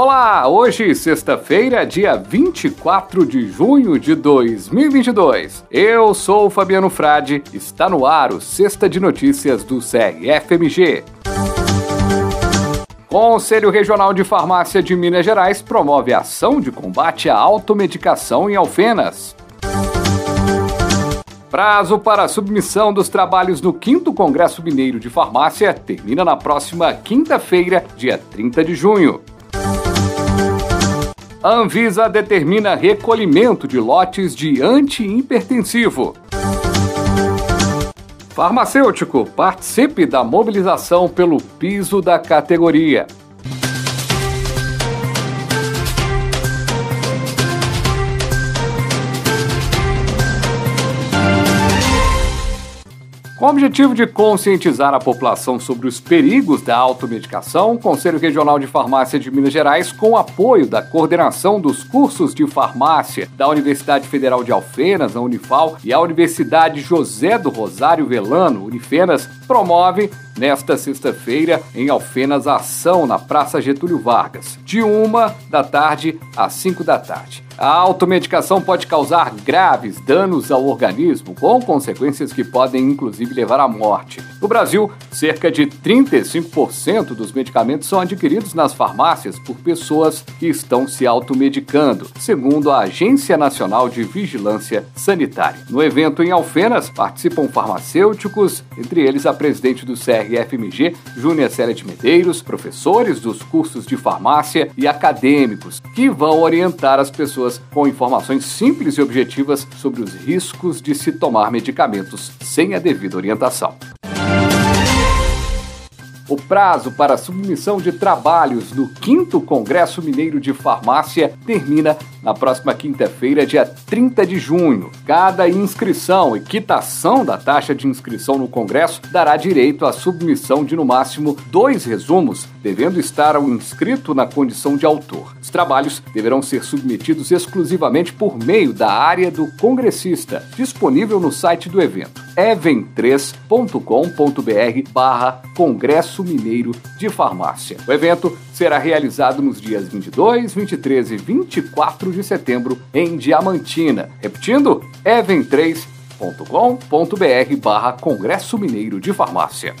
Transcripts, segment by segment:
Olá, hoje, sexta-feira, dia 24 de junho de 2022. Eu sou o Fabiano Frade, está no ar o Sexta de Notícias do CRFMG. Conselho Regional de Farmácia de Minas Gerais promove ação de combate à automedicação em Alfenas. Prazo para a submissão dos trabalhos no 5 Congresso Mineiro de Farmácia termina na próxima quinta-feira, dia 30 de junho. A Anvisa determina recolhimento de lotes de antihipertensivo. Farmacêutico, participe da mobilização pelo piso da categoria. Com o objetivo de conscientizar a população sobre os perigos da automedicação, o Conselho Regional de Farmácia de Minas Gerais, com apoio da coordenação dos cursos de farmácia da Universidade Federal de Alfenas, a Unifal, e a Universidade José do Rosário Velano, Unifenas, promove nesta sexta-feira em Alfenas ação na Praça Getúlio Vargas, de uma da tarde às cinco da tarde. A automedicação pode causar graves danos ao organismo, com consequências que podem inclusive levar à morte. No Brasil, cerca de 35% dos medicamentos são adquiridos nas farmácias por pessoas que estão se automedicando, segundo a Agência Nacional de Vigilância Sanitária. No evento em Alfenas, participam farmacêuticos, entre eles a presidente do CRFMG, Júnia Célia de Medeiros, professores dos cursos de farmácia e acadêmicos, que vão orientar as pessoas com informações simples e objetivas sobre os riscos de se tomar medicamentos sem a devida orientação. Prazo para submissão de trabalhos no 5 Congresso Mineiro de Farmácia termina na próxima quinta-feira, dia 30 de junho. Cada inscrição e quitação da taxa de inscrição no Congresso dará direito à submissão de no máximo dois resumos, devendo estar o inscrito na condição de autor. Os trabalhos deverão ser submetidos exclusivamente por meio da área do congressista, disponível no site do evento even3.com.br barra Congresso Mineiro de Farmácia. O evento será realizado nos dias 22, 23 e 24 de setembro em Diamantina. Repetindo, even3.com.br barra Congresso Mineiro de Farmácia.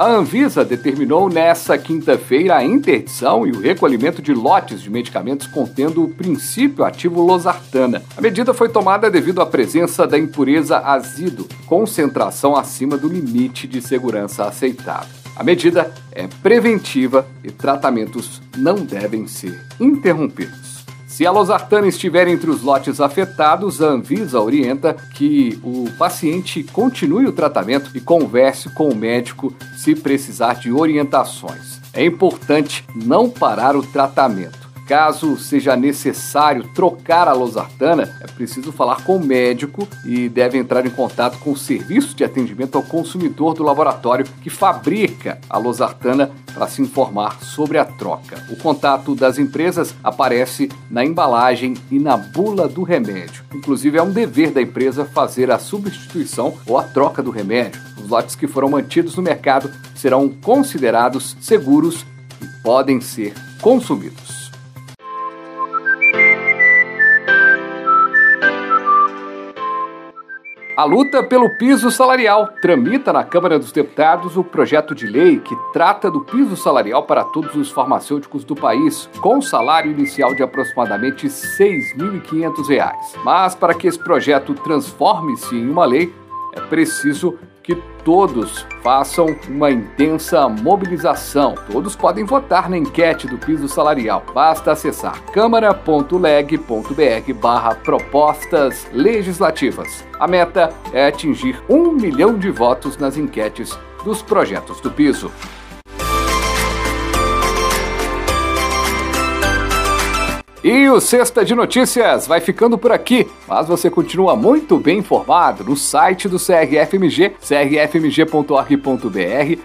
A Anvisa determinou nesta quinta-feira a interdição e o recolhimento de lotes de medicamentos contendo o princípio ativo losartana. A medida foi tomada devido à presença da impureza azido, concentração acima do limite de segurança aceitável. A medida é preventiva e tratamentos não devem ser interrompidos. Se a losartana estiver entre os lotes afetados, a Anvisa orienta que o paciente continue o tratamento e converse com o médico se precisar de orientações. É importante não parar o tratamento. Caso seja necessário trocar a losartana, é preciso falar com o médico e deve entrar em contato com o serviço de atendimento ao consumidor do laboratório que fabrica a losartana para se informar sobre a troca. O contato das empresas aparece na embalagem e na bula do remédio. Inclusive, é um dever da empresa fazer a substituição ou a troca do remédio. Os lotes que foram mantidos no mercado serão considerados seguros e podem ser consumidos. A luta pelo piso salarial tramita na Câmara dos Deputados o projeto de lei que trata do piso salarial para todos os farmacêuticos do país, com salário inicial de aproximadamente R$ 6.500. Mas para que esse projeto transforme-se em uma lei, é preciso que todos façam uma intensa mobilização. Todos podem votar na enquete do piso salarial. Basta acessar câmara.leg.br barra propostas legislativas. A meta é atingir um milhão de votos nas enquetes dos projetos do piso. E o Sexta de Notícias vai ficando por aqui, mas você continua muito bem informado no site do CRFMG, crfmg.org.br,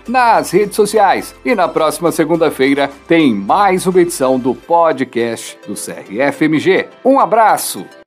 nas redes sociais. E na próxima segunda-feira tem mais uma edição do podcast do CRFMG. Um abraço!